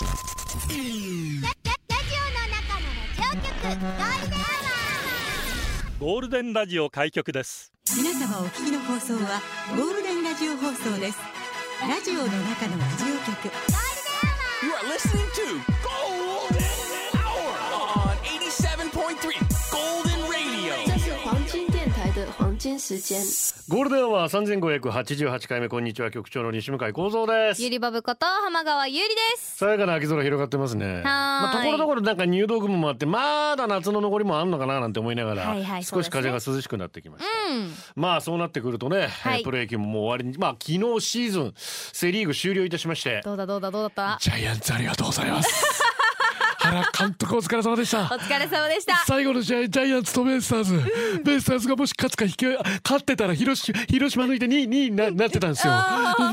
ゴールデンラジオ開局です。皆様お聞きの放送はゴールデンラジオ放送です。ラジオの中のラジオ局的黄金时间。ゴールデンは三千五百八十八回目こんにちは局長の西向井光三ですゆりばぶこと浜川ゆりです。さやかな秋空広がってますねまあ、ところどころなんか入道雲もあってまだ夏の残りもあんのかななんて思いながら、はいはい少し風が涼しくなってきました、うん。まあそうなってくるとね、はいえープロ野球ももう終わりにまあ昨日シーズンセリーグ終了いたしましてどうだどうだどうだった？ジャイアンツありがとうございます。原監督お疲れ様でしたお。疲れ様でした。最後の試合ジャイアンツとベイスターズ、ベイスターズがもし勝つか引き勝ってたら広島広島抜いて2位にななってたんですよ。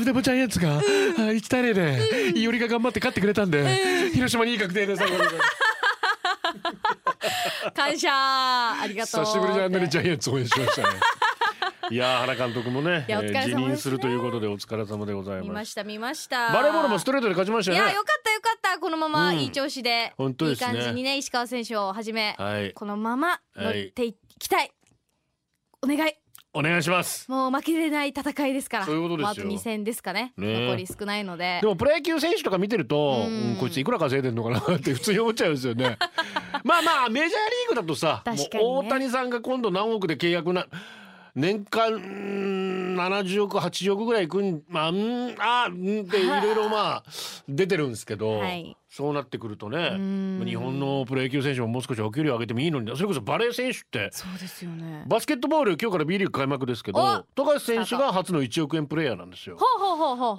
でもジャイアンツがあ1対0で伊織が頑張って勝ってくれたんで、広島2位確定です。感謝。ありがとう。久しぶりにあんなにジャイアンツ応援しましたね。いやー原監督もねいやお疲れ様ですね辞任するということでお疲れ様でございま見ますした見ました。バレーボールもストレートで勝ちましたよねいやよかったこのままうんいい調子で、本当ですねいい感じにね石川選手をはじめ、はいこのまま乗っていきたい。お願い。お願いしますもう負けれない戦いですから。そういうことですあと2戦ですかね。ね残り少ないので。でもプロ野球選手とか見てると、うんうんこいついくら稼いでんのかなって普通に思っちゃうんですよね。まあまあメジャーリーグだとさ、ね大谷さんが今度何億で契約な年間うん70億80億ぐらいいくんまあうんあうんってい。ろいろまあ出てるんですけど、はい。そうなってくるとねん。日本のプロ野球選手ももう少しお給料上げてもいいのにそれこそバレー選手ってそうですよね。バスケットボール今日から B リーグ開幕ですけどお富樫選手が初の1億円プレーヤーなんですよ。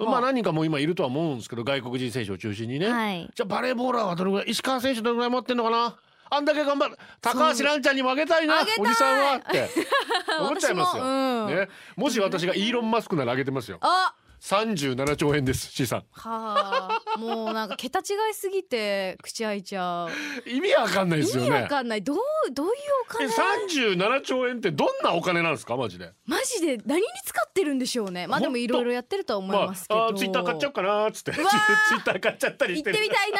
まあ何人かも今いるとは思うんですけど外国人選手を中心にね、はい。じゃあバレーボーラーはどのぐらい石川選手どのぐらい持ってんのかな？あんだけ頑張る。高橋蘭ちゃんにもあげたいなおじさんはって。思っちゃいますよ、うん。ね、もし私がイーロン・マスクならあげてますよ。あ。37兆円です資産はあ、もうなんか桁違いすぎて口開いちゃう。意味わかんないです意味わよねかんない。どうどういうおえ金？37兆円ってどんなお金なんですかマジで？マジで何に使ってるんでしょうね。まあでもいろいろやってるとは思いますけど。まあ、あツイッター買っちゃおうかなっつってツイッター買っちゃったり行してってみたいな。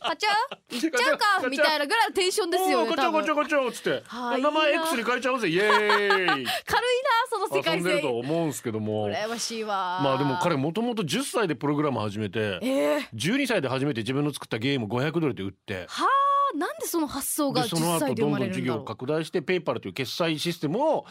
買っちゃう？行っちゃうかうみたいなぐらいのテンションですよね。おーこちょ多分こちょこちょっつってはい名前 X に変えちゃおうぜイエーイ 軽いなその世界線遊んでると。思うんですけども羨ましいわ。まあでも彼もともと10歳でプログラム始めてええ12歳で初めて自分の作ったゲーム500ドルで売って。はあ、なんでその発想が10でその後歳で生どんどん事業をまれるんだろう。拡大してペイパルという決済システムを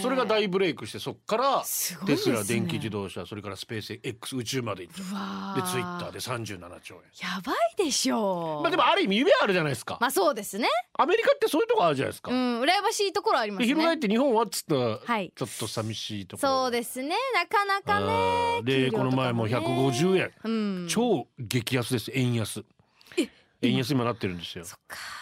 それが大ブレイクしてそっからテスラ電気自動車それからスペース X 宇宙まで行ってうわでツイッターで37兆円やばいでしょう。まあでもある意味夢あるじゃないですかまあそうですね。アメリカってそういうとこあるじゃないですかうん、羨ましいところありますね。で翻って日本はっつったらはいちょっと寂しいところそうですね。なかなかね。でこの前も150円うん。超激安です円安円安今なってるんですよ。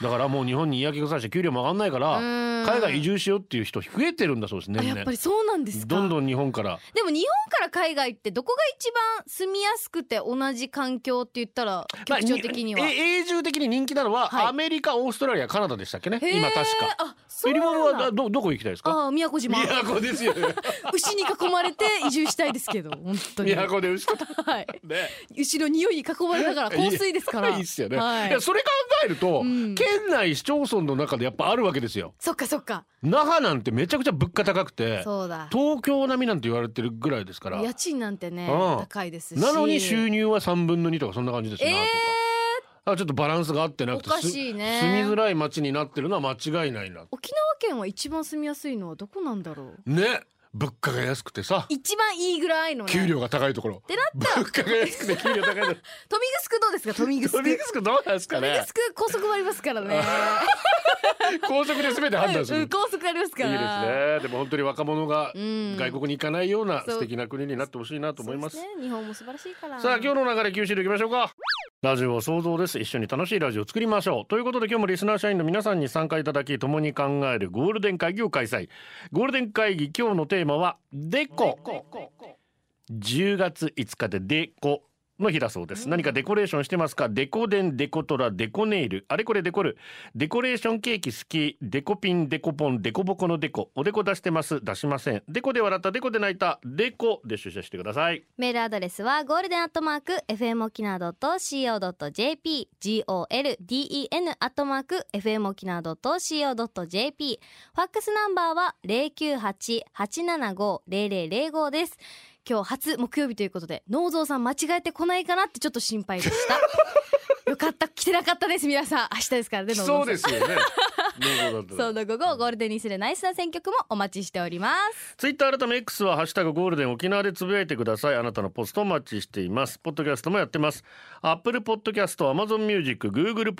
だからもう日本に嫌気がさして給料も上がんないからうん海外移住しようっていう人増えてるんだそうですあ年々やっぱりそうなんですか。どんどん日本からでも日本から海外ってどこが一番住みやすくて同じ環境って言ったら局長的には。まあえ永住的に人気なのははいアメリカオーストラリアカナダでしたっけね？今確かあ、そう。はどどこ行きたいですか？ああ、宮古島。宮古ですよね 牛に囲まれて移住したいですけど、本当に。宮古で牛と はい。ね牛の匂いに囲まれながら 香水ですから。いいっすよね、はいいやそれ考えると、ん。県内市町村の中でやっぱあるわけですよ。そっかそっか。那覇なんてめちゃくちゃ物価高くてそうだ。東京並みなんて言われてるぐらいですから。家賃なんてね、うん。高いですし。なのに収入は3分の2とかそんな感じですなとか、えあちょっとバランスが合ってなくておかしいね。す住みづらい街になってるのは間違いないな。沖縄県は一番住みやすいのはどこなんだろう？ね物価が安くてさ。一番いいぐらいのね。給料が高いところ。ってなった。ら物価が安くて給料高いところ。豊見城どうですか？豊見城トリックスどうなんですかね？豊見城高速もありますからね。高速で全て判断する、うん高速ありますかいいですらね。でも本当に若者がん。外国に行かないような素敵な国になってほしいなと思います。ね。日本も素晴らしいから。さあ今日の流れ九州でいきましょうかラジオは想像です。一緒に楽しいラジオを作りましょう。ということで今日もリスナー社員の皆さんに参加いただき共に考えるゴールデン会議を開催。ゴールデン会議今日のテーマはデコ。10月5日でデコの日だそうです、何かデコレーションしてますか？デコデンデコトラデコネイル。あれこれデコる。デコレーションケーキ好き。デコピンデコポンデコボコのデコ。おでこ出してます。出しません。デコで笑ったデコで泣いた。デコで出社してください。メールアドレスはゴールデンアットマーク FM 沖縄 .co.jp golden アットマーク FM 沖縄 .co.jp ファックスナンバーは098-875-0005です今日初木曜日ということで農蔵さん間違えてこないかなってちょっと心配でした。よかった。来てなかったです。皆さん。明日ですからね農蔵さん。よね。そうの午後ゴールデンにするナイスな選曲もお待ちしております。ツイッター改め X はハッシュタグゴールデン沖縄でつぶやいてください。あなたのポストお待ちしています。ポッドキャストもやってます。Apple Podcast Amazon Music Google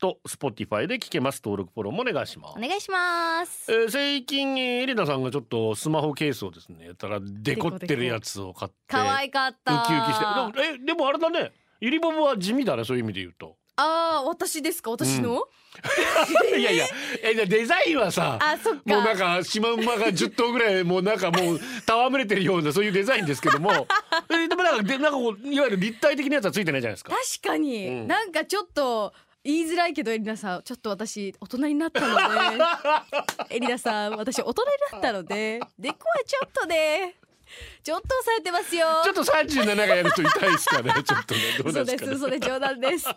Podcast Spotify で聞けます。登録フォローもお願いします。お願いします。えー、最近エリナさんがちょっとスマホケースをですねやったらデコってるやつを買って可愛かった。ウキウキして。えでもあれだね。ユリボブは地味だねそういう意味で言うと。ああ私ですか？私の、いやいやえじゃあデザインはさあそっか。もうなんかシマウマが10頭ぐらいもうなんかもう戯れてるようなそういうデザインですけども。えでもなんかでなんかこういわゆる立体的なやつはついてないじゃないですか。確かに、うん。なんかちょっと言いづらいけどエリナさんちょっと 私大人になったので。エリナさん私大人になったので。デコはちょっとねちょっと抑えてますよ。ちょっと37がやると痛いですかね。ちょっとねどうなんですかね。す嘘で冗談です。好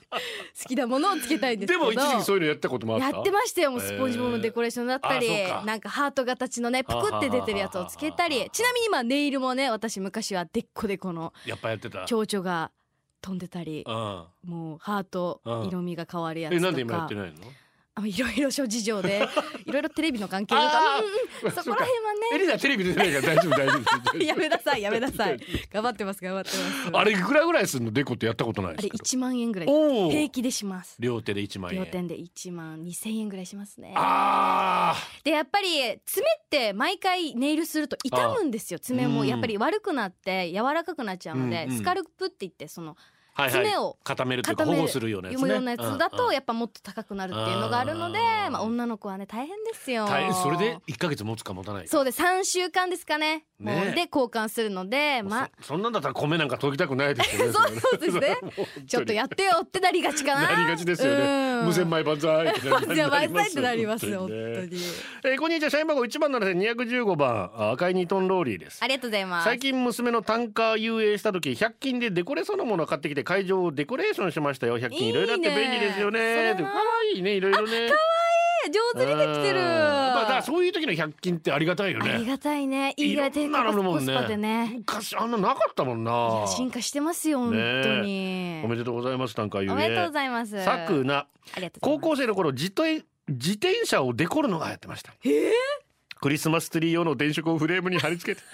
きなものをつけたいんですけど。でも一時期そういうのやったこともあった？やってましたよもうスポンジボブのデコレーションだったり、えーなんかハート形のねぷくって出てるやつをつけたり。ちなみに今ネイルもね私昔はデッコデコのやっぱやってた。蝶々が飛んでたりうん。もうハートうん。色味が変わるやつとか。えなんで今やってないの？あいろいろ諸事情でいろいろテレビの関係とか。うんうん。そこら辺はね。エリナテレビ出てないから大丈夫大丈夫 やめなさいやめなさい。頑張ってます頑張ってます。あれいくらぐらいするの？デコってやったことないあれですけど。1万円ぐらい。平気でします。両手で1万円。両店で1万。2,000円ぐらいしますね。あでやっぱり爪って毎回ネイルすると痛むんですよ。爪も。うん。やっぱり悪くなって柔らかくなっちゃうので、うんうん。スカルプって言ってその爪を固めるというか保護するようなやつね。ようなやつだとやっぱもっと高くなるっていうのがあるので、うんまあ、女の子はね大変ですよ。それで1ヶ月持つか持たないか。そうで3週間ですかね。ね。で交換するのでまあ。そそんなんだったら米なんか研ぎたくないですよね。そ うそうですね ちょっとやってよってなりがちかな。なりがちですよね。無線前米万歳ってなりじゃあ万歳ってなります本当本当に。えーこんにちは社員番号1番7215番。あ赤い2トンローリーです。ありがとうございます。最近娘の単価遊泳した時100均でデコレそうなものを買ってきて会場をデコレーションしましたよ。100均いろいろあって便利ですよね。いいねで可愛いねいろいろね。上手にできてる。うん。まあだそういう時の100均ってありがたいよね。ありがたいね。いいぐらい低いろんなのあるもんコスパでね。昔あんななかったもんいなや進化してますよ本当に。おめでとうございます単価遊泳おめでとうございます。さくな高校生の頃自転自転車をデコるのがやってました。クリスマスツリー用の電飾をフレームに貼り付けて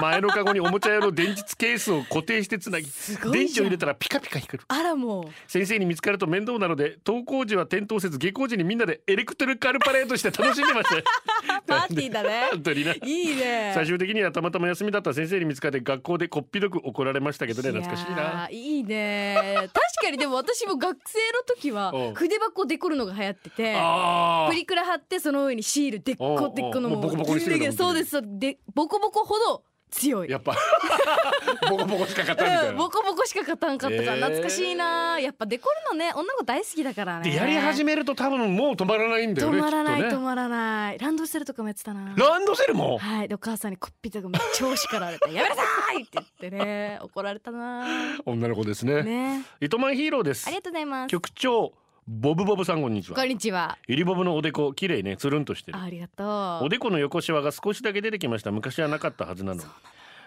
前のカゴにおもちゃ用の電池ケースを固定してつなぎ電池を入れたらピカピカ光る。あらもう。先生に見つかると面倒なので登校時は転倒せず下校時にみんなでエレクトリカルパレードして楽しんでました パーティーだね。本当にな。いいね。最終的にはたまたま休みだった先生に見つかって学校でこっぴどく怒られましたけどね懐かしいな。いいね。確かにでも私も学生の時はう。ん筆箱デコるのが流行っててあプリクラ貼ってその上にシールデッコデッコのもうボコボコにしてるのそうです。でボコボコほど強い。やっぱ ボコボコしか勝たんみたいうんなボコボコしか勝たんかったからえー。懐かしいなやっぱデコるのね女の子大好きだからね。でやり始めると多分もう止まらないんだよね止まらない、ね。止まらない。ランドセルとかもやってたな。ランドセルも？はいでお母さんにこっぴとかめっちゃ叱られて「やめなさい!」って言ってね怒られたな女の子ですね。ね。糸満ヒーローです。ありがとうございます。局長ボブボブさんこんにちは。こんにちは。ゆりボブのおでこ綺麗ね。つるんとしてる。あありがとう。おでこの横シワが少しだけ出てきました。昔はなかったはずなのに。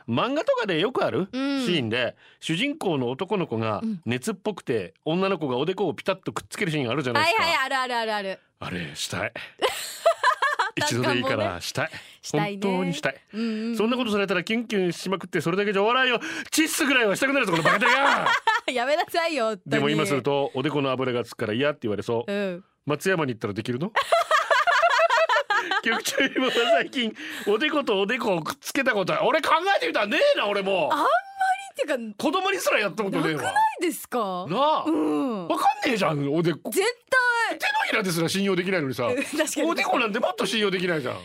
漫画とかでよくあるシうん。ーンで主人公の男の子がうん。熱っぽくて女の子がおでこをピタッとくっつけるシーンあるじゃないですか、はいはいあるあるあるある。あれしたい一度でいいからしたい。したいね。本当にしたい。うんうん。そんなことされたらキュンキュンしまくってそれだけじゃ終わらんよチッスぐらいはしたくなるぞこのバカだが。やめなさいよでも今するとおでこの油がつくから嫌って言われそう。うん。松山に行ったらできるの？局長今は最近おでことおでこをくっつけたことは俺考えてみたらねえな俺も。あっていうかない子供にすらやったことねえわ。ですか？なあ。うん。わかんねえじゃん。おでこ。手絶のひらですら信用できないのにさ。対確かに。おでこなんてもっと信用できないじゃん。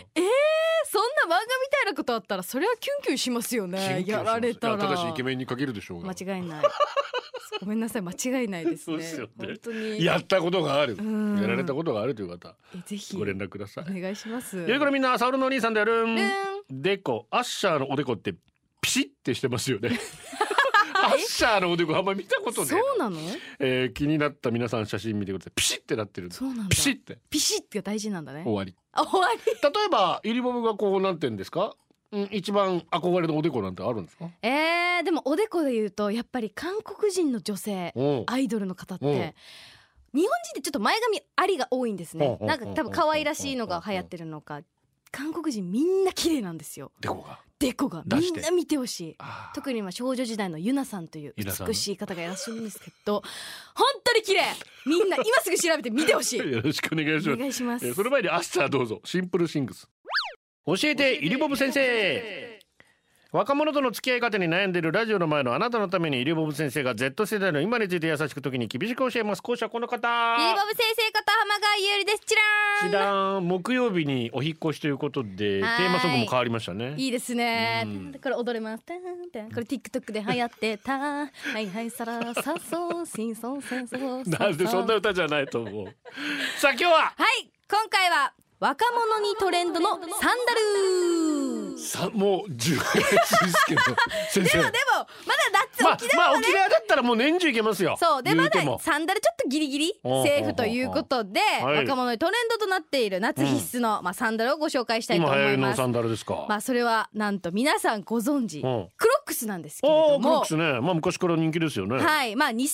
そんな漫画みたいなことあったらそれはキュンキュンしますよね。やられたら。ただしイケメンに限るでしょうが間違いない。ごめんなさい間違いないですね。ね。本当に。やったことがある。ん。やられたことがあるという方。えぜひ。ご連絡ください。お願いします。よいからみんなサウルのお兄さんでやるん。でこアッシャーのおでこってピシッてしてますよね。アッシャーのおでこあんまり見たことねえそうなの？えー気になった皆さん写真見てください。ピシッてなってるそうなんだ。ピシッて。ピシッが大事なんだね。終わり。あ終わり。例えばゆりボブがこうなんてんですか、うん、一番憧れのおでこなんてあるんですか？えー、でもおでこで言うとやっぱり韓国人の女性う。んアイドルの方っうんて日本人ってちょっと前髪ありが多いんですね。うんなんか多分可愛らしいのが流行ってるのか韓国人みんな綺麗なんですよ。でこがでこがみんな見てほしい。特に今少女時代のユナさんという美しい方がいらっしゃるんですけど本当に綺麗。みんな今すぐ調べて見てほしい。よろしくお願いします。お願いします。えーその前にアッシャーどうぞ。シンプルシングス。教えてゆりボブ先生若者との付き合い方に悩んでいるラジオの前のあなたのためにゆりボブ先生が Z 世代の今について優しく時に厳しく教えます講師はこの方。ゆりぼぶ先生こと浜川ゆりです。チラーン。一段木曜日にお引っ越しということでテはい。ーマソングも変わりましたね。いいですね。うん。これ踊れます。これ TikTok で流行ってた。はいはいさらさそう。シンソンセンソー。なんでそんな歌じゃないと思う。さあ今日は？はい。今回は若者にトレンドのサンダル。さもう10月ですけど先生。でもでもまだ夏まあ沖縄はね。まあ沖縄だったらもう年中いけますよそうでまだサンダルちょっとギリギリセーフということではい。若者にトレンドとなっている夏必須のまあサンダルをご紹介したいと今思います。サ。ンダルですか、まあそれはなんと皆さんご存知クう。んロックスなんですけれおども。ークロックスね。まあ昔から人気ですよね。はい。まあ2000年前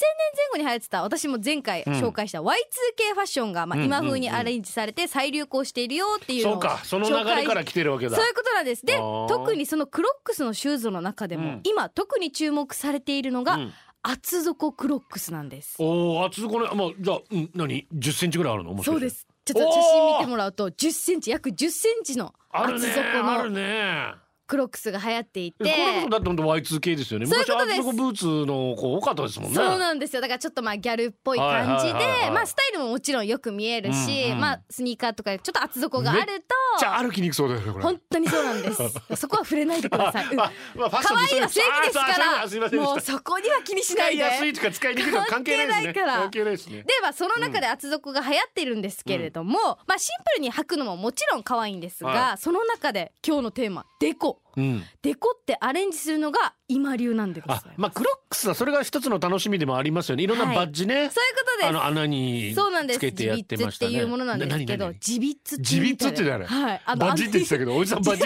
後に流行ってた私も前回紹介した Y2K ファッションがまあうん今風にアレンジされて再流行しているよっていうのをそうか。その流れから来てるわけだ。そういうことなんです。であー。特にそのクロックスのシューズの中でも、うん。今特に注目されているのが、うん。厚底クロックスなんです。おお厚底ね。まあじゃあ、うん、何？10センチぐらいあるの？もしかして。そうです。ちょっと写真見てもらうと10センチ約10センチのあるね。厚底あるのね。クロックスが流行っていて。これこそだって本当 Y2K ですよね。そういうことです。底ブーツの子多かったですもんね。そうなんですよ。だからちょっとまあギャルっぽい感じで、はいはいはいはい。まあスタイルももちろんよく見えるし、うんうん。まあスニーカーとかちょっと厚底があるじゃ歩きにくそうだよねこれ。本当にそうなんです。そこは触れないでください、うんあまあ可愛いは正義ですから。もうそこには気にしな使いいでやすいとか使いにくいとか関係ないですね。関係ないですね。ではその中で厚底が流行っているんですけれども、まあシンプルに履くのももちろん可愛いんですが、はその中で今日のテーマデコ。うんデコってアレンジするのが今流なんでございあます。まあクロックスはそれが一つの楽しみでもありますよね。いろんなはい。バッジね、そういうことです。あの穴にそうなんです。つけてやってましたね。っていうものなんですけどな何何ジビッツってジビッツって誰はい。あのバッジって言ってたけどおじさんバッジ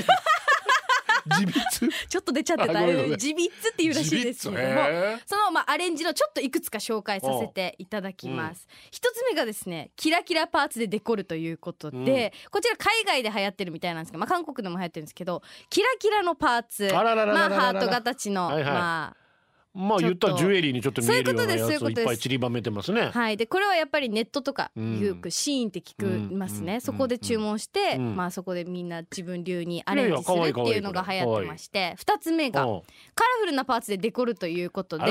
ジビッツちょっと出ちゃってた。あごめんごめん。ジビッツっていうらしいですけれども。そのまあアレンジのちょっといくつか紹介させていただきます。一、つ目がですねキラキラパーツでデコるということで、こちら海外で流行ってるみたいなんですけど、まあ、韓国でも流行ってるんですけどキラキラのパーツ。まあハート形の、はいはい。まあまあ言ったらジュエリーにちょっと見えるようなやつをいっぱい散りばめてますね。はい、でこれはやっぱりネットとかうん。よくシーンって聞くますね、うん。そこで注文して、うん。まあそこでみんな自分流にアレンジするっていうのが流行ってまして二つ目がうんカラフルなパーツでデコるということで好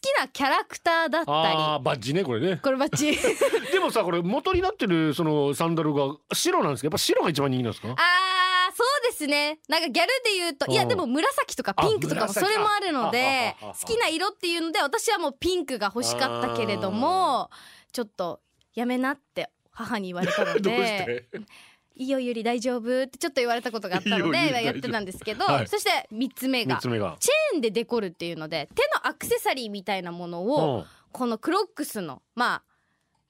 きなキャラクターだったり。あーバッジねこれね。これバッチ でもさこれ元になってるそのサンダルが白なんですけどやっぱ白が一番人気なんですか？あーそうですね。なんかギャルで言うといやうんでも紫とかピンクとかもそれもあるので好きな色っていうので私はもうピンクが欲しかったけれどもちょっとやめなって母に言われたのでていいよゆり大丈夫ってちょっと言われたことがあったのでやってたんですけど、はいそして3つ目がチェーンでデコるっていうので手のアクセサリーみたいなものを、うんこのクロックスのまあ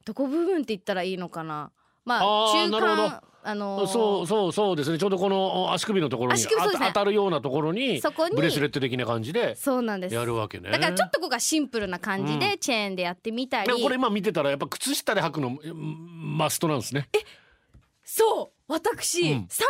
どこ部分って言ったらいいのかなまあ中間あのーそうそうそうですね。ちょうどこの足首のところにね。あ当たるようなところにそこにブレスレット的な感じでそうなんです。やるわけね。だからちょっとここがシンプルな感じうでチェーンでやってみたり、でもこれ今見てたらやっぱ靴下で履くのうんマストなんですね。そう。私、うん。サン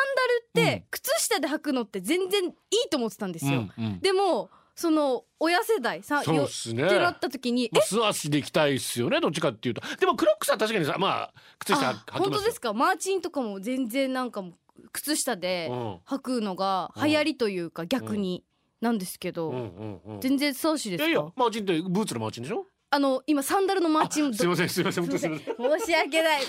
ダルって靴下で履くのって全然いいと思ってたんですよ、うんうん。でもその親世代さそうよっすね。ってなった時にえまあ素足で行きたいっすよねどっちかっていうと。でもクロックスは確かにさまあ靴下あ履きます本当ですか？マーチンとかも全然なんかもう靴下でうん。履くのが流行りというか逆になんですけど、うんうんうん全然素足ですか？いやいやマーチンってブーツのマーチンでしょ？あの今サンダルのマーチンもすいませんすいません本当すいません。申し訳ない。う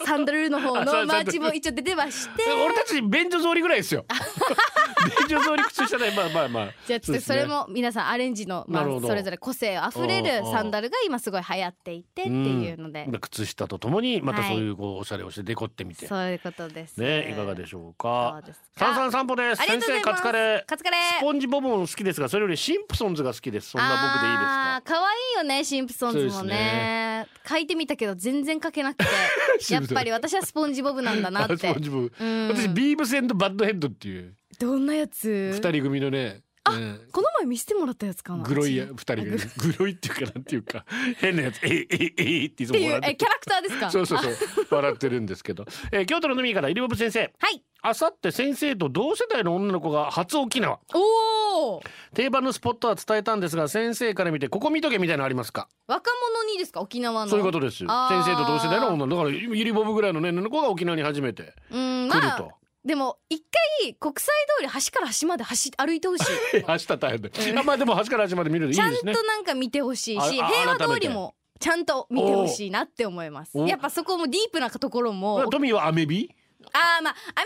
サンダルの方あそうのマーチも一応出てまして。俺たち便所草履ぐらいですよ 便所通り靴下ね。まあまあまあ。じゃあちょっとそれも皆さんアレンジの、まあそれぞれ個性あふれるサンダルが今すごい流行っていてっていうので、うん。靴下とともにまたはい。そういうこうおしゃれをしてデコってみて、そういうことです。ねいかがでしょうそか。三か三散歩です。先生カツカレー。カツカレー。スポンジボブも好きですがそれよりシンプソンズが好きです。そんな僕でいいですか？可愛いよねシンプソンズもね。書いてみたけど全然書けなくて。やっぱり私はスポンジボブなんだなっ あスてポンジボブ。うん。私ビーブスバッドヘッドっていうどんなやつ？二人組のねうん。この前見せてもらったやつかなグロいやっ二人組。グロいっていうかなんていうか変なやつ。ええええっていつも笑ってえキャラクターですか？そうそうそう。笑ってるんですけど、えー京都の飲みからイリボブ先生。はい。あさって先生と同世代の女の子が初沖縄。おお定番のスポットは伝えたんですが先生から見てここ見とけみたいなのありますか？若者にですか？沖縄の。そういうことです。先生と同世代の女だからゆりボブぐらいのね女の子が沖縄に初めてうん来ると、まあでも一回国際通り端から端まで走歩いてほしい。明日大変で、あまあでも端から端まで見る。のいいちゃんですねとなんか見てほしいしああ平和通りもちゃんと見てほしいなって思います。おやっぱそこもディープなところも。トミーはアメビ？あーまあアメリカンビ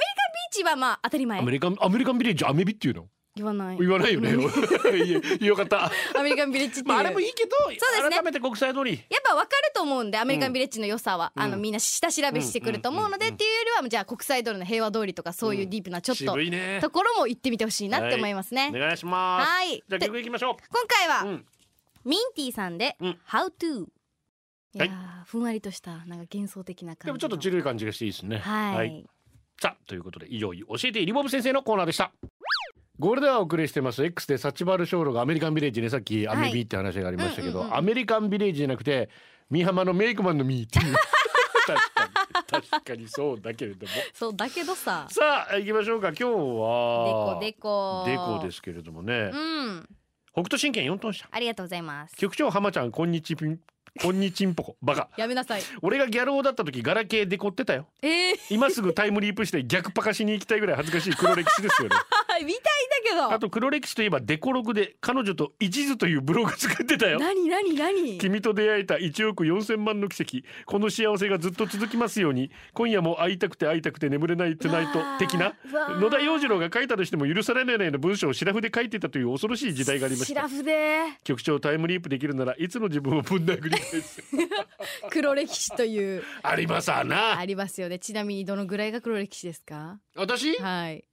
ーチはまあ当たり前。アメリカンアメリカンビレッジアメビっていうの？言わない。言わないよね。いやよかった。アメリカンビレッジまああれもいいけどそうですね。改めて国際通り。やっぱ分かると思うんでアメリカンビレッジの良さは、うん。あのみんな下調べしてくると思うので、っていうよりはじゃあ国際通りの平和通りとかそういうディープなちょっと、渋いね。ところも行ってみてほしいなって思いますね、お願いします。はい。じゃあ曲いきましょ今回は、ううん。ミンティさんで、うん。How to い。やはいー、ふんわりとしたなんか幻想的な感じの。でもちょっとちるい感じがしていいですね。はい、さあということで以上教えてリボブ先生のコーナーでしたゴールデンはお送りしてます。X でサチバルショーロがアメリカンビレッジね。さっきアメビって話がありましたけど、うんうんうん。アメリカンビレッジじゃなくて美浜のメイクマンのミーっていう。確かに確かにそうだけれども。そうだけどさ。さあ行きましょうか。今日はデコデコ。デコですけれどもね、うん。北斗神拳4トン車。ありがとうございます。局長浜ちゃんこんにちピンこんにちんぽこ。バカ。やめなさい。俺がギャル男だった時ガラケーデコってたよ。えー、今すぐタイムリープして逆パカしに行きたいぐらい恥ずかしい黒歴史ですよね。見たいんだけどあと黒歴史といえばデコログで彼女と一途というブログ作ってたよ。何何何？君と出会えた1億4000万の奇跡。この幸せがずっと続きますように。今夜も会いたくて会いたくて眠れないトゥナイト的な？野田洋次郎が書いたとしても許されないよ。うな文章をシラフで書いてたという恐ろしい時代がありました。シラフで局長タイムリープできるならいつの自分をぶん殴りたいです黒歴史という。ありますありますよね。ちなみにどのぐらいが黒歴史ですか？私？はい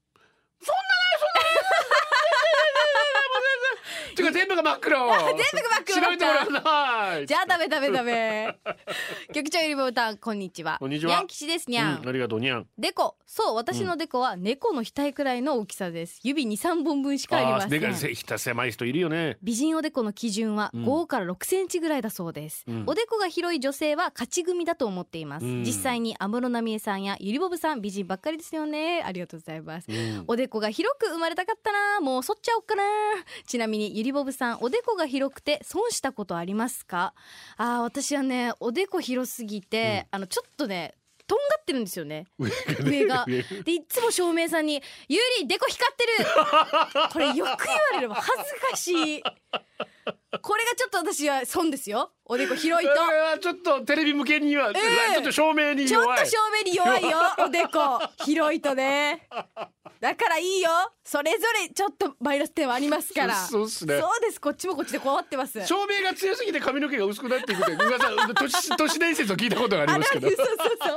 てか全部が真っ黒。全部が真っ黒だった。調べてもらわない。じゃあダメダメダメ。局長ゆりぼうたんこんにちは。こんにちは。にゃん吉ですにゃん、うんありがとうにゃんデコ。そう私のデコは猫の額くらいの大きさです。指2、3本分しかありませあーでかひた狭い人いるよね。美人おでこの基準はうん。5から6センチぐらいだそうです、うん。おでこが広い女性は勝ち組だと思っています、うん。実際に安室奈美恵さんやゆりぼぶさん美人ばっかりですよね。ありがとうございます。うん。おでこが広く生まれたかったな。もう剃っちゃおっかな。ちなみにゆりぼぶさんおでこが広くて損したことありますか？あー私はねおでこ広すぎて、あのちょっとねとんがってるんですよね。上上が。上。でいつも照明さんに「ゆりデコ光ってる!」これよく言われるわ恥ずかしいこれがちょっと私は損ですよ。おでこ広いと。ちょっとテレビ向けには、えちょっと照明に弱い。ちょっと照明に弱いよ。おでこ。広いとね。だからいいよ。それぞれちょっとマイナス点はありますから。そうそうっすね。そうです。こっちもこっちでこうわってます。照明が強すぎて髪の毛が薄くなっていくって噂都市 都市伝説を聞いたことがありますけど。そうそうそう。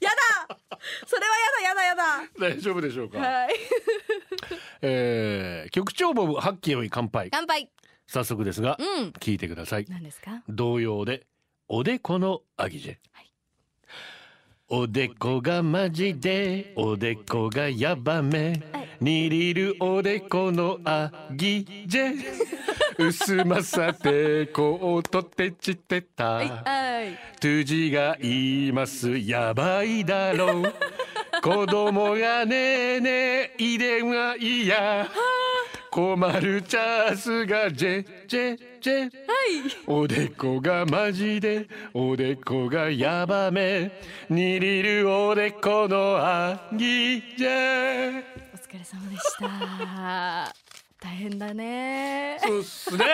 やだ。それはやだやだや大丈夫でしょうか、だはい。えー、局長ボブ八景よい乾杯。乾杯早速ですが、うん。聞いてください。何ですか？同様でおでこのアギジェ、おでこがマジでおでこがヤバめ。にりるおでこのアギジェ。薄まさてこうとてちてた、はい。はい。トゥジが言います。やばいだろう 子供がねえねえ遺伝はいや困るチャンスがジェジェジェおでこがマジでおでこがヤバめ。にりるおでこのアギジェお疲れ様でした大変だね。そうっすね。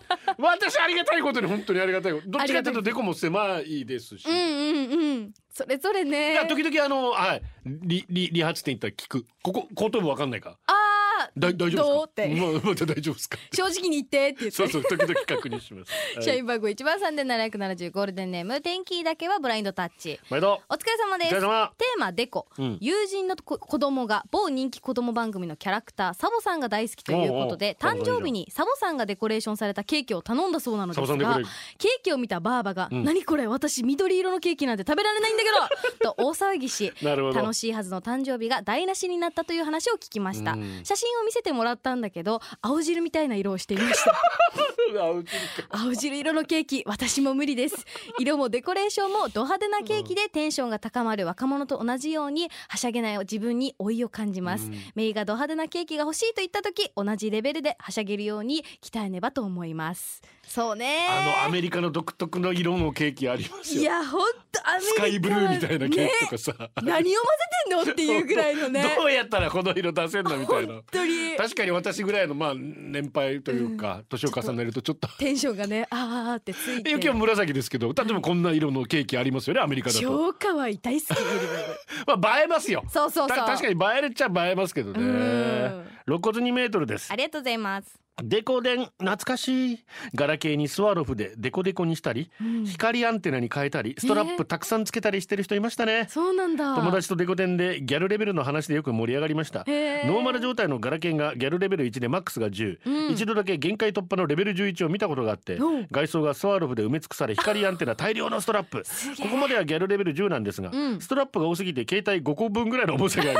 私ありがたいことに本当にありがたい。どっちかというとデコも狭いですし、うんうんうん。それぞれね。いや時々あのはい。理理理髪店行ったら聞く。ここ後頭部わかんないか？あだ大丈夫ですか？まあまだ大丈夫ですか？正直に言ってって言って。そうそう時々確認します、はい。社員番号1番3770ゴールデンネーム天気だけはブラインドタッチ。お疲れ様です。お疲れ様。テーマデコ、うん。友人のこ子供が某人気子供番組のキャラクターサボさんが大好きということで誕生日にサボさんがデコレーションされたケーキを頼んだそうなのですがケーキを見たバーバが「ん。何これ私緑色のケーキなんて食べられないんだけど! 」と大騒ぎし楽しいはずの誕生日が台無しになったという話を聞きました。うん。写真を見せてもらったんだけど青汁みたいな色をしていました。青汁色のケーキ私も無理です。色もデコレーションもド派手なケーキでテンションが高まる若者と同じようにはしゃげない自分に老いを感じます、メイがド派手なケーキが欲しいと言った時同じレベルではしゃげるように鍛えねばと思いますそうね。あのアメリカの独特の色のケーキありますよ。いやほんとアメリカ。スカイブルーみたいなケーキとかさ、ね。何を混ぜてんのっていうぐらいのね。どうやったらこの色出せんのみたいな。本当に。確かに私ぐらいのまあ年配というか年を重ねるとちょっと。テンションがねあーってついて。今日は紫ですけど例えばこんな色のケーキありますよねアメリカだと、超可愛い大好き まあ、映えますよ。そうそうそう。た確かに映えるっちゃ映えますけどうねん。肋骨2メートルです。ありがとうございますデコ電懐かしい。ガラケーにスワロフでデコデコにしたり、光アンテナに変えたりストラップたくさんつけたりしてる人いましたね、そうなんだ。友達とデコ電でギャルレベルの話でよく盛り上がりました。へー。ノーマル状態のガラケーがギャルレベル1でマックスが10、一度だけ限界突破のレベル11を見たことがあってう。ん外装がスワロフで埋め尽くされ光アンテナ大量のストラップ。ここまではギャルレベル10なんですが、ん。ストラップが多すぎて携帯5個分ぐらいの重さがあり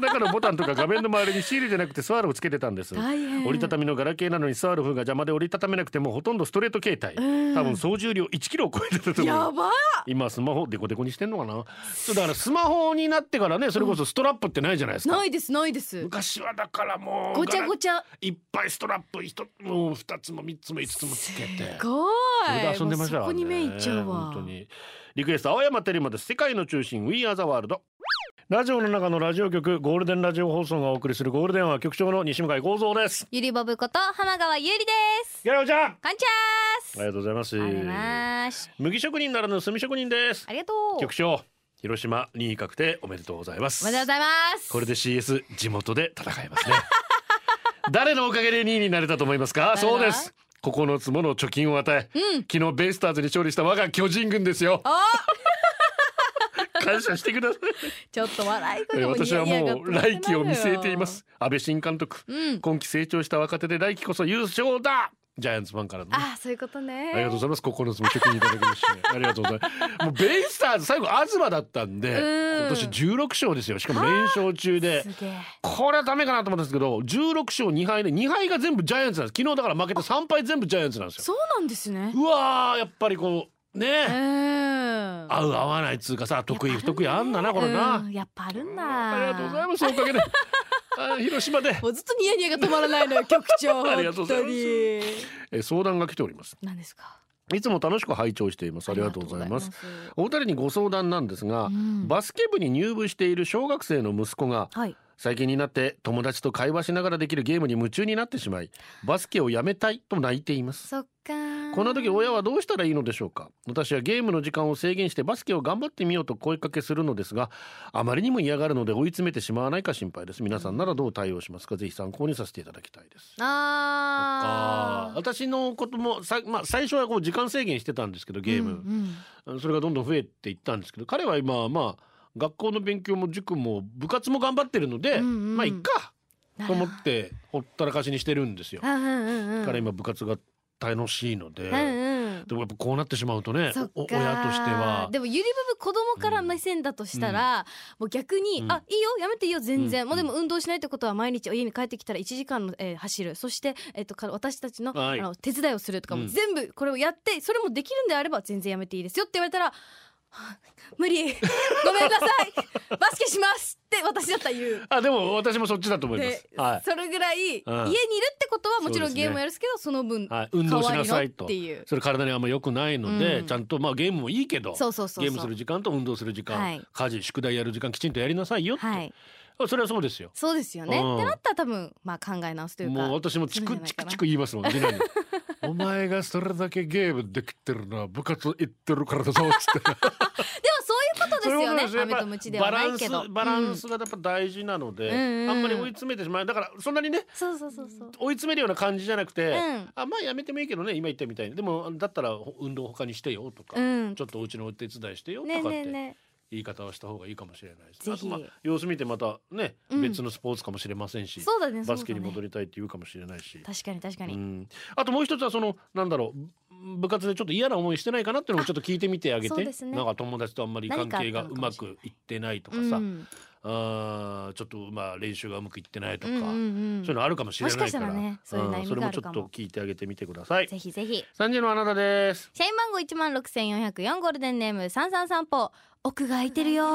中のボタンとか画面の周りにシールじゃなくてスワロフつけてたんです。折りたたみのガラケーなのにスワロフが邪魔で折りたためなくてもほとんどストレート携帯。多分総重量1キロを超えてたと思うやば。今スマホデコデコにしてんのかな。そうだからスマホになってからねそれこそストラップってないじゃないですか、ないですないです。昔はだからもうごちゃごちゃ。いっぱいストラップ一つもう二つも三つも五つもつけて。すごい。それで遊んでましたもうそこからねに目いっちゃうわ。本当に。リクエスト青山テルマです。世界の中心 We Are the World ラジオの中のラジオ局ゴールデンラジオ放送がお送りするゴールデンは局長の西向井光三です。ゆりぼぶこと浜川ゆりです。ギャラオちゃん。あカンチャース。りがとうございます。ありがとうございます。麦職人ならぬ炭職人です。ありがとう。局長広島2位確定おめでとうございます。おめでとうございます。これで CS 地元で戦えますね。誰のおかげで2位になれたと思いますか？そうです。9つもの貯金を与え、昨日ベイスターズに勝利した我が巨人軍ですよ感謝してください。ちょっと笑い声えーも私はもう来季を見据えています。安倍新監督、うん。今季成長した若手で来季こそ優勝だ。ジャイアンツファンからのね。あそういうことね。ありがとうございます。9つも職人いただきまして、ありがとうございます。もうベイスターズ最後東だったんで、うん。今年16勝ですよ。しかも連勝中で。これはダメかなと思ったんですけど16勝2敗で2敗が全部ジャイアンツなんです。昨日だから負けて3敗全部ジャイアンツなんですよ。そうなんですね。うわーやっぱりこうね。うん。合う合わないっつうかさ得意不得意あんだなこれな、うんやっぱあるんだありがとうございますおかげで。あ広島で。もうずっとニヤニヤが止まらないのよ局長ありがとうございます。え相談が来ております。何ですか？いつも楽しく拝聴しています。ありがとうございます。ありがとうございお二人にご相談なんですが、ん。バスケ部に入部している小学生の息子がはい。最近になって友達と会話しながらできるゲームに夢中になってしまいバスケをやめたいと泣いています。そっかこんな時親はどうしたらいいのでしょうか？私はゲームの時間を制限してバスケを頑張ってみようと声かけするのですがあまりにも嫌がるので追い詰めてしまわないか心配です。皆さんならどう対応しますか？ぜひ参考にさせていただきたいです。あー。私のこともさ、まあ、最初はこう時間制限してたんですけどゲーム、うんそれがどんどん増えていったんですけど彼は今まあ学校の勉強も塾も部活も頑張ってるので、うんうん。まあいっかうんと思ってほったらかしにしてるんですよ。うんうんうんうん。彼今部活が楽しいので、うんうん。でもやっぱこうなってしまうとね親としては。でもゆりぶぶ子供から目線だとしたら、もう逆に、うん。あいいよやめていいよ全然、うん。もうでも運動しないってことは毎日家に帰ってきたら1時間の、えー走る。そして、えっとか私たちの,、はい。あの手伝いをするとかもうん。全部これをやってそれもできるんであれば全然やめていいですよって言われたらはあ無理。ごめんなさい。バスケしますって私だったら言う。あでも私もそっちだと思いま。ですはい。それぐらい、家にいるってことはもちろんゲームをやるんですけどその分はい、運動しなさいと。それ体にあんま良くないので、うん。ちゃんとまあゲームもいいけどゲームする時間と運動する時間、はい。家事宿題やる時間きちんとやりなさいよって、はい。それはそうですよ。そうですよね、うん。ってなったら多分まあ考え直すというかもう私もチクチクチク言いますもん次男にお前がそれだけゲームできてるのは部活行ってるからだぞっつって。でもそういうことですよね。そういうことムチではないけど。バランスがやっぱ大事なので、うん。あんまり追い詰めてしまう。だからそんなにねそうそうそうそう。追い詰めるような感じじゃなくて、うん。あまあやめてもいいけどね今言ったみたいに。でもだったら運動他にしてよとか、うん。ちょっとお家のお手伝いしてよとかねって、えねえね言い方をした方がいいかもしれないです。ぜひ。あとまあ様子見てまたね、うん。別のスポーツかもしれませんし、そうだねバスケに戻りたいって言うかもしれないし。確かに確かに、うん、あともう一つはそのなんだろう部活でちょっと嫌な思いしてないかなっていうのもちょっと聞いてみてあげて。ね。なんか友達とあんまり関係がうまくいってないとかさ、うんあーちょっとまあ練習がうまくいってないとか、うんうんうん。そういうのあるかもしれないから。ねそういうそれもちょっと聞いてあげてみてください。ぜひぜひ。三時のあなたです。社員番号一万六千四百四ゴールデンネーム三三散歩奥が空いてるよ。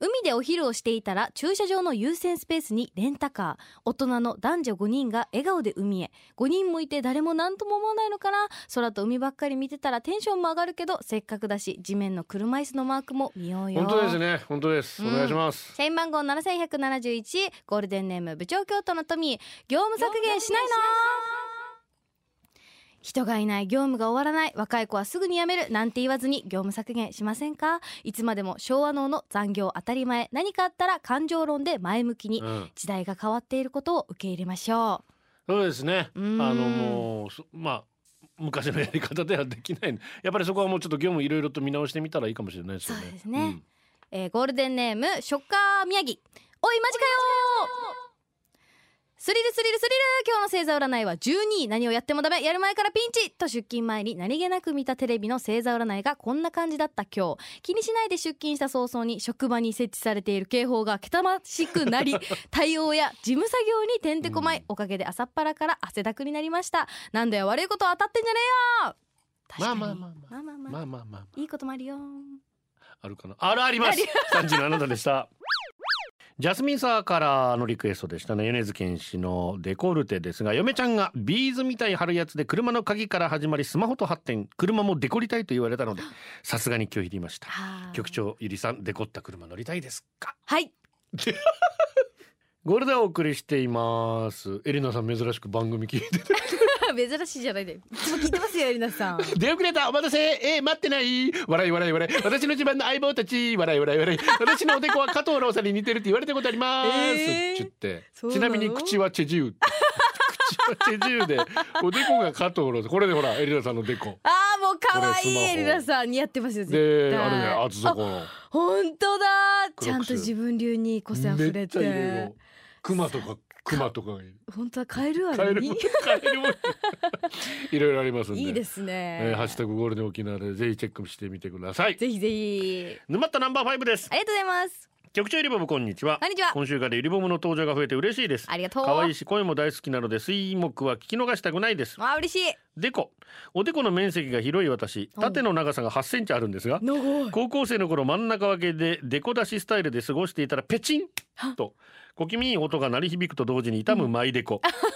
海でお昼をしていたら駐車場の優先スペースにレンタカー。大人の男女5人が笑顔で海へ。5人もいて誰も何とも思わないのかな。空と海ばっかり見てたらテンションも上がるけどせっかくだし地面の車椅子のマークも見ようよ。本当ですね。本当です、うん。お願いします。社員番号7171ゴールデンネーム部長京都のトミー業務削減しないの？人がいない業務が終わらない若い子はすぐに辞めるなんて言わずに業務削減しませんか？いつまでも昭和脳の残業当たり前何かあったら感情論で前向きにうん。時代が変わっていることを受け入れましょそうですね。あうん。のもうそまあ昔のやり方ではできない。やっぱりそこはもうちょっと業務いろいろと見直してみたらいいかもしれないですよね。そうですね。う、えーゴールデンネームショッカー宮城おいマジかよスリルスリルスリル。今日の星座占いは12位。何をやってもダメ。やる前からピンチ。と出勤前に何気なく見たテレビの星座占いがこんな感じだった。今日。気にしないで出勤した早々に職場に設置されている警報がけたましくなり 対応や事務作業にてんてこまい、うん。おかげで朝っぱらから汗だくになりました。なんだよ悪いこと当たってんじゃねえよ。確かに。まあまあまあまあ。まあまあまあ。まあまあまあいいこともあるよ。あるかな。あるあります。三時のあなたでしたジャスミンサーからのリクエストでしたね。米津玄師のデコルテですが嫁ちゃんがビーズみたい貼るやつで車の鍵から始まりスマホと発展。車もデコりたいと言われたので さすがに拒否りました。局長ゆりさんデコった車乗りたいですか？はい。ゴールデンお送りしています。エリナさん珍しく番組聞いてて珍しいじゃないでいつも聞いてますよエリナさん。出遅れた。お待たせ。えー、待ってない。笑い笑い笑い。私の自慢の相棒たち。笑い笑い笑い。私のおでこは加藤ローさんに似てるって言われたことあります、えー。って。言ってちなみに口はチェジュ口はチェジュでおで。こが加藤ローこれでほらエリナさんのでこ。ああもう可愛いエリナさん似合ってますよであれね厚底の。本当だちゃんと自分流に個性あふれて。ろクマとかクマとかがいる。本当はカエルあカエルるにカエルもいろいろありますんで。いいですえねー、ハッシュタグゴールデン沖縄でぜひチェックしてみてください。ぜひぜひ。沼ったナンバーファイブです。ありがとうございます局長ゆりぼぶこんにちは。こんにちは。今週からゆりぼぶの登場が増えて嬉しいです。ありがとう。可愛いし声も大好きなので水木は聞き逃したくないです。あ嬉しい。でこおでこの面積が広い私。縦の長さが8センチあるんですが高校生の頃真ん中分けでデコ出しスタイルで過ごしていたらペチンと。小気味いい音が鳴り響くと同時に痛むマイデコ、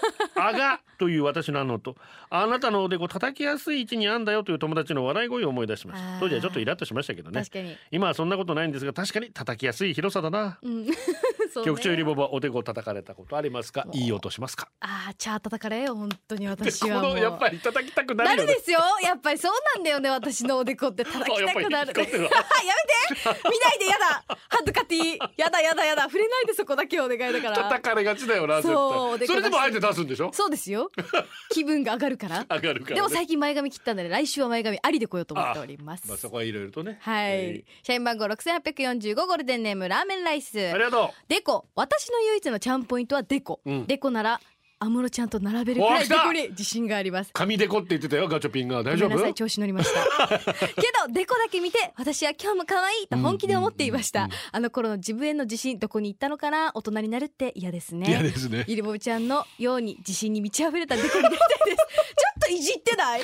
あがという私ののとあなたのおでこ叩きやすい位置にあんだよという友達の笑い声を思い出しました。当時はちょっとイラッとしましたけどね。今はそんなことないんですが確かに叩きやすい広さだな、うんね。局長ゆりぼぶはおでこ叩かれたことありますか？いい音しますか？あーチャー叩かれよ本当にで私 こはやっぱり叩きたくななるよね。るですよ。やっぱりそうなんだよね私のおでこって叩きたくなる。あ やめて。見ないでやだ。ハンドカティやだやだやだ。触れないでそこだけお願いだから。叩かれがちだよな絶そうそれでもあえて出すんでしょ？そうですよ。気分が上がるから。上がるから、ね、でも最近前髪切ったんで来週は前髪ありで来ようと思っております。まあそこはいろいろとね。はい、え社員番号6845ゴールデンネームラーメンライス。ーありがとデコ。私の唯一のチャンポイントはデコ、うん。デコなら安室ちゃんと並べるくらいお来た。デコに自信があります。う紙デコって言ってたよガチョピンが。大丈夫？ごめんなさい調子乗りました。けどデコだけ見て私は今日も可愛いと本気で思っていました、うんうんうんあの頃の自分への自信どこに行ったのかな大人になるって嫌ですね。嫌ですね。ゆりぼぶちゃんのように自信に満ち溢れたデコになりたいです。ちょっといじってない？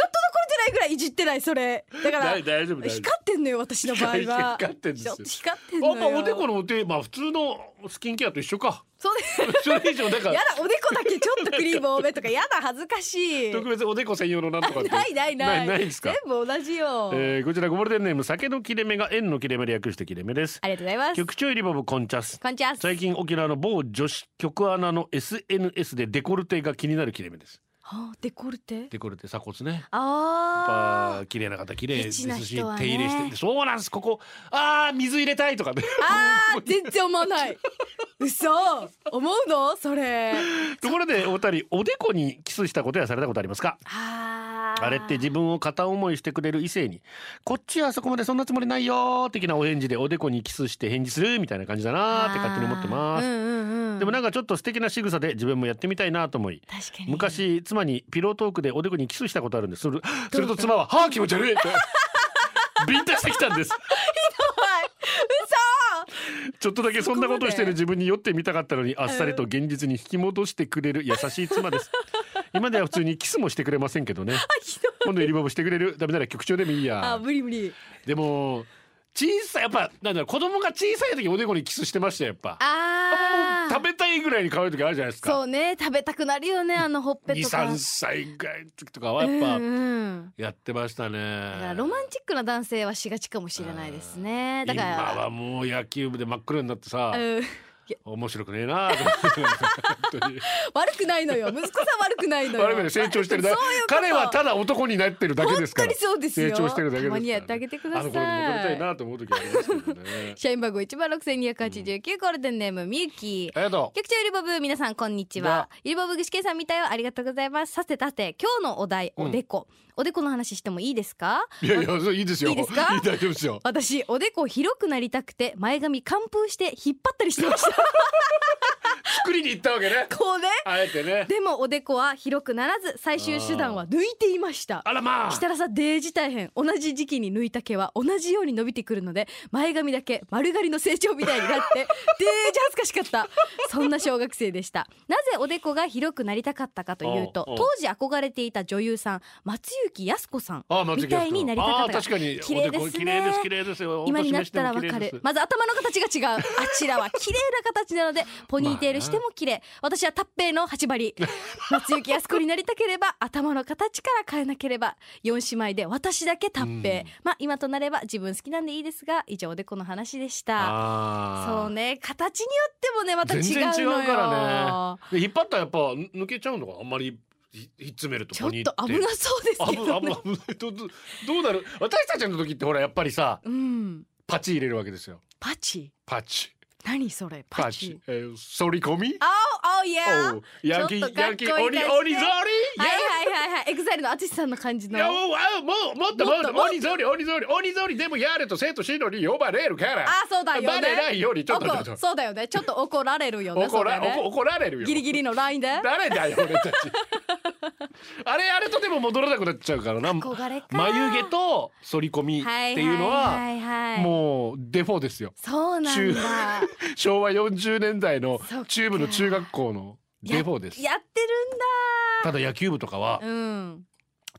ちょっとどころじゃないぐらいいじってないそれ。だから大大丈夫。光ってんのよ私の場合は。光ってんですよ。光ってんのよ。あまあおでこのお手まあ普通のスキンケアと一緒か。そうです それ以上だから。やだおでこだけちょっとクリーム多めとかやだ恥ずかしい。特別おでこ専用のなんとかって。ないないない。ないですか？全部同じよ、えー、こちらゴールデンネーム酒の切れ目が円の切れ目で略して切れ目です。ありがとうございます。局長ゆりぼぶコンチャス。こんにちは最近沖縄の某女子局アナの SNS でデコルテが気になる切れ目です。はあデコルテ？デコルテ鎖骨ね。あぱ綺麗な方綺麗ですし、ね。手入れしてそうなんです。ここあー水入れたいとかね。ああー全然思わない。嘘。思うの？それ。ところでお二人おでこにキスしたことやされたことありますか？あーあれって自分を片思いしてくれる異性にこっちはそこまでそんなつもりないよー的なお返事でおでこにキスして返事するみたいな感じだなーって勝手に思ってます、うんうんうんでもなんかちょっと素敵な仕草で自分もやってみたいなと思い昔妻にピロートークでおでこにキスしたことあるんです。するすると妻は「はあ気持ち悪い!」と ビンタしてきたんです。ちょっとだけそんなことしてる自分に酔ってみたかったのにあっさりと現実に引き戻してくれる優しい妻です今では普通にキスもしてくれませんけどね。今度エリバブしてくれる。ダメなら局長でもいいあや無理無理。でも小さいやっぱなんだろう子供が小さい時おでこにキスしてましたよやっぱ。あー。食べたいぐらいに可愛い時あるじゃないですか。そうね食べたくなるよねあのほっぺとか。23歳ぐらいの時とかはやっぱやってましたね。ロマンチックな男性はしがちかもしれないですね。だから。今はもう野球部で真っ黒になってさうん面白くねえな。悪くないのよ。息子さん悪くないのよ。成長してるだ。彼はただ男になってるだけですから。本当にそうですよ。成長してるだけですやってあげてください。たいなと思う時ありますけどね。社員番号一万六千二百八十九ゴールデンネームみゆきありがと局長ゆりぼぶ皆さんこんにちは。ゆりぼぶ具志堅さんみたありがとうございます。さてさて今日のお題うん。おでこ、おでこの話してもいいですか？ういやいやいいですよ。いいですか？大丈夫ですよ。私おでこ広くなりたくて前髪完封して引っ張ったりしてました。作りに行ったわけね。こうね。あえてね。でもおでこは広くならず最終手段は抜いていました。あらまあ。したらさデージ大変。同じ時期に抜いた毛は同じように伸びてくるので前髪だけ丸刈りの成長みたいになって デージ恥ずかしかった。そんな小学生でした。なぜおでこが広くなりたかったかというと当時憧れていた女優さん松雪泰子さんみたいになりたかあった確かに。綺麗ですね。綺麗ですよ。今になったらわかる。まず頭の形が違う。あちらは綺麗な形なのでポニーテールしても綺麗。私はタッペイの八針松雪靖子になりたければ頭の形から変えなければ四姉妹で私だけタッペイ、まあ今となれば自分好きなんでいいですが以上おでこの話でした。そうね。形によってもねまた違う全のよね。で引っ張ったらやっぱ抜けちゃうのかあんまりひひっ詰めるとちょっと危なそうですけ危どね。危ないどどどうなる？私たちの時ってほらやっぱりさうん。パチ入れるわけですよ。パチ？パチ。何それ？パチ？パチ。えー反り込み？あおおいやヤンキーヤンキー鬼感じで。鬼ぞりはいはいはいはいエグザイルの淳さんの感じの。いやもうあもうもっともっともっと鬼ぞり鬼ぞり鬼ぞりでもやれと生徒指導に呼ばれるからあそうだよね。バレないようにちょっとちょっと。怒そうだよね。ちょっと怒られるよね怒らね。怒怒られるよ。ギリギリのラインで？誰だよ俺たち。あれやるとでも戻らなくなっちゃうからな。眉毛と反り込みっていうのはもうデフォですよ。そうなん中だ 昭和40年代の中部の中学校のデフォです。やってるただ野球部とかはんだうん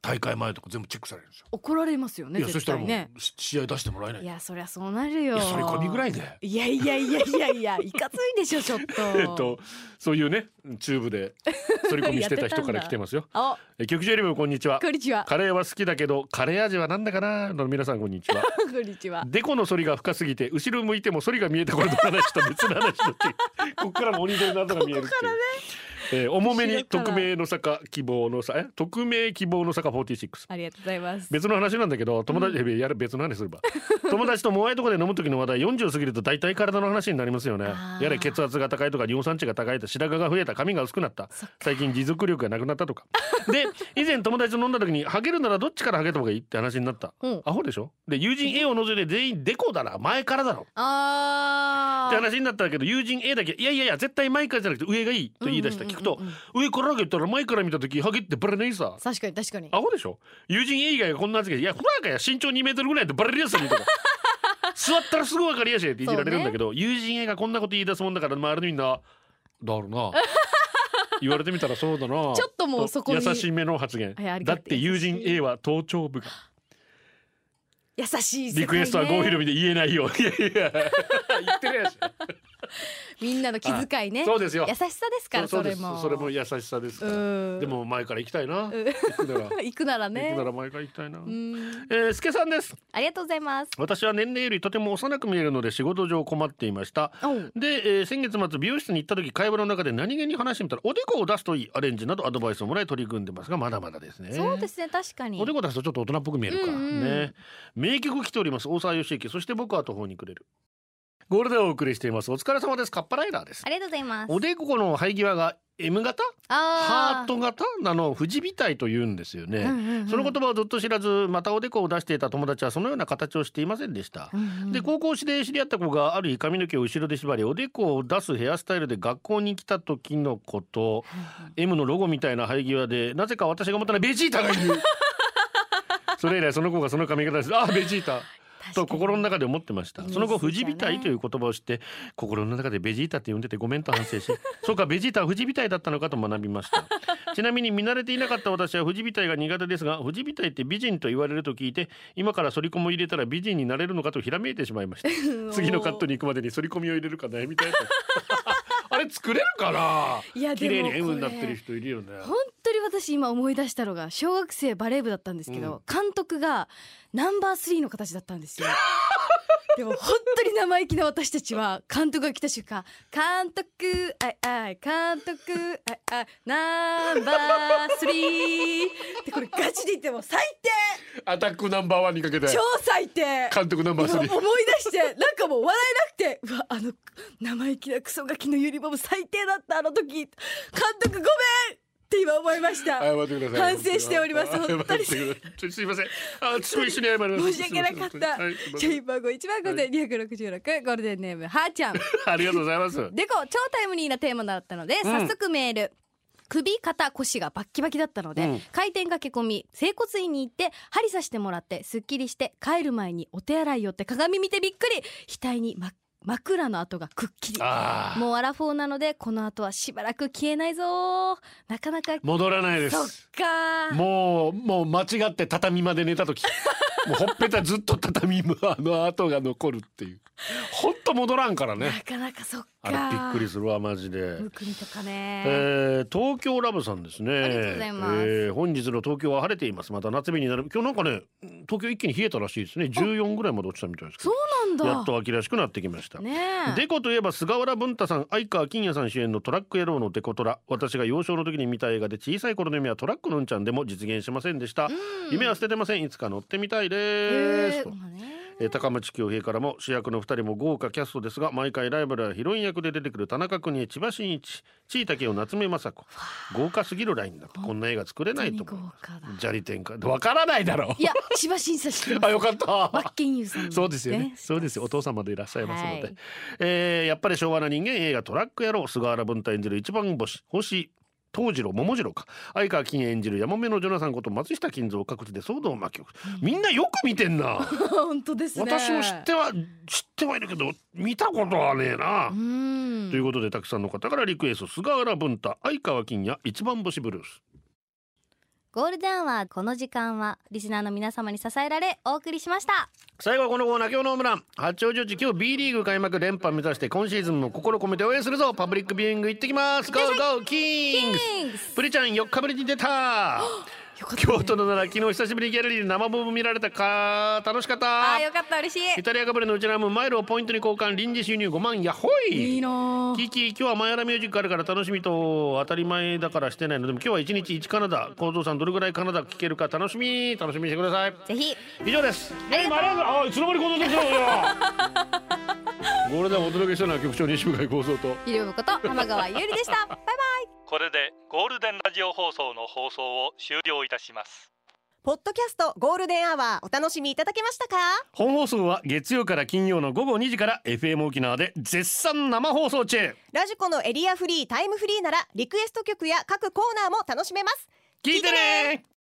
大会前とか全部チェックされるんですよ。怒られますよねいやそしたらもう試合出してもらえない。いやそりゃそうなるよ。いや反り込みぐらいでいやいやいやいやいやいかついでしょちょっと。えっとそういうねチューブで反り込みしてた人から来てますよ。あえ局長よりもこんにちは。こんにちは。カレーは好きだけどカレー味はなんだかなの皆さんこんにちは。こんにちは。デコの反りが深すぎて後ろ向いても反りが見えた頃の話と別の話だって。ここからも鬼でなんとか見えるっていう。えー重めに匿名の坂希望のさえ？匿名希望の坂46ありがとうございます。別の話なんだけど友達、えやる別の話すれば友達とモアイとかで飲む時の話題40過ぎると大体体の話になりますよね。やれ血圧が高いとか尿酸値が高いと白髪が増えた髪が薄くなった。最近持続力がなくなったとか。で 以前友達と飲んだ時にハゲるならどっちからハゲた方がいいって話になった、うん。アホでしょ？で友人 A を除いて全員デコだな。前からだろ。って話になったけど友人 A だけいやいやいや絶対前からじゃなくて上がいいと言い出した聞くとうんうんうん上からハゲったら前から見た時ハゲってバレないさ。確かに確かに。アホでしょ？友人 A 以外がこんなやつがいやフラーかや身長2メートルぐらいでバレるやつだねとか座ったらすぐ分かりやすいっていじられるんだけど、友人 A がこんなこと言い出すもんだから周りのみんなだろうな。言われてみたらそうだな。ちょっともうそこに優しめの発言。だって友人 A は頭頂部が。優しいね。リクエストは郷ひろみで言えないよ。いやいや言ってるやし みんなの気遣いね。そうですよ。優しさですからそれも。それも優しさですから。うん。でも前から行きたいな。行くなら。行くなら行ねくなら前から行きたいな。うん。えー、助さんです。ありがとうございます。私は年齢よりとても幼く見えるので仕事上困っていました。で、えー先月末美容室に行った時会話の中で何気に話してみたらおでこを出すといいアレンジなどアドバイスをもらい取り組んでますがまだまだですね。そうですね確かに。おでこ出すとちょっと大人っぽく見えるか、うんうんね。名曲来ております。大沢良之そして僕は途方に暮れるゴールデンをお送りしています。お疲れ様です。カッパライダーです。ありがとうございます。おでこの生え際が M 型？ハあー。ト型？なの富士美体と言うんですよね、うんうんうん。その言葉をずっと知らずまたおでこを出していた友達はそのような形をしていませんでした、で高校で知り合った子がある日髪の毛を後ろで縛りおでこを出すヘアスタイルで学校に来た時のこと。M のロゴみたいな生え際でなぜか私が思ったのはベジータがいる。それ以来その子がその髪型です。あベジータと心の中で思ってました。その後富士美体という言葉を知って心の中でベジータって呼んでてごめんと反省し そうかベジータは富士美体だったのかと学びました。ちなみに見慣れていなかった私は富士美体が苦手ですが富士美体って美人と言われると聞いて今から反り込みを入れたら美人になれるのかとひらめいてしまいました。次のカットに行くまでに反り込みを入れるか悩みたいとあれ作れるかな綺麗に M になってる人いるよね本私今思い出したのが小学生バレー部だったんですけど、監督がナンバースリーの形だったんですよ。でも本当に生意気な私たちは監督が来た瞬間監督あいあい監督あいあいナンバースリー。ってこれガチで言っても最アタックナンバーワンにかけて。低超最低。監督ナンバースリー。今思い出してなんかもう笑えなくてうわあの生意気なクソガキのユニフォーム最低だったあの時。監督ごめんって今思いました。謝ってください。反省しております。本当に。すいません。あ私も一緒に謝ります。申し訳なかった。社員番号一万五千二百六十六ゴールデンネームはーちゃん。ありがとうございます。でこ超タイムリーなテーマだったので、早速メール。首肩腰がバッキバキだったので、うん。回転駆け込み整骨院に行って針刺してもらってすっきりして帰る前にお手洗い寄って鏡見てびっくり。額に、ま、枕の跡がくっきり。もうアラフォーなのでこの後はしばらく消えないぞなかなか。戻らないでそっすかもうもう間違って畳まで寝た時もうほっぺたずっと畳のあの跡が残るっていう。ほんと戻らんからね。なかなかそっか。あれびっくりするわマジで。むくみとかね、えー、東京ラブさんですね。ありがとうございます。えー本日の東京は晴れています。また夏日になる。今日なんかね東京一気に冷えたらしいですね。14ぐらいまで落ちたみたいですけそどうなんだ。やっと秋らしくなってきました。ねえ。デコといえば菅原文太さん相川金也さん主演のトラック野郎のデコトラ。私が幼少の時に見た映画で小さい頃の夢はトラックのうんちゃんでも実現しませんでした、夢は捨ててません。いつか乗ってみたいです。えー高町恭平からも主役の二人も豪華キャストですが毎回ライバルやヒロイン役で出てくる田中邦衛千葉真一地井武雄夏目雅子。豪華すぎるラインだと。こんな映画作れないと思います本当に豪華だ。砂利天下わからないだろ。いや千葉真一知ってます。あよかった。マッケンユーさんそうですよね。そうですよ。お父様でいらっしゃいますので。はい。えーやっぱり昭和な人間映画トラック野郎菅原文太演じる一番星星東次郎桃次郎か。相川金演じる山目のジョナサンこと松下金蔵各地で騒動を巻き起こるみんなよく見てんな。本当ですね。私も知っては知ってはいるけど見たことはねえな、うん。ということでたくさんの方からリクエスト。菅原文太相川金也一番星ブルースゴールデンはこの時間はリスナーの皆様に支えられお送りしました。最後はこのコーナー今日のホームラン。八王子内今日 B リーグ開幕連覇目指して今シーズンも心込めて応援するぞ。パブリックビューイング行ってきます。ゴーゴーキングス。プリちゃん4日ぶりに出た 京都のなら昨日久しぶりにギャラリーで生ボブ見られたか楽しかった。あーよかった嬉しイタリアかぶれのうちなムマイルをポイントに交換臨時収入5万やっほいいいキキ今日はマヤラミュージックあるから楽しみと当たり前だからしてないの。でも今日は一日一カナダ構造さんどれぐらいカナダ聞けるか楽しみ。楽しみにしてください。ぜひ。以上です。ありがとう。あいつの間にこんな時だよ ゴールデンをお届けしたのは局長西向井光三と。ゆりぼこと浜川ゆりでした。バイバイ。これでゴールデンラジオ放送の放送を終了いたします。ポッドキャストゴールデンアワーお楽しみいただけましたか？本放送は月曜から金曜の午後2時から FM 沖縄で絶賛生放送中。ラジコのエリアフリータイムフリーならリクエスト曲や各コーナーも楽しめます。聞いてね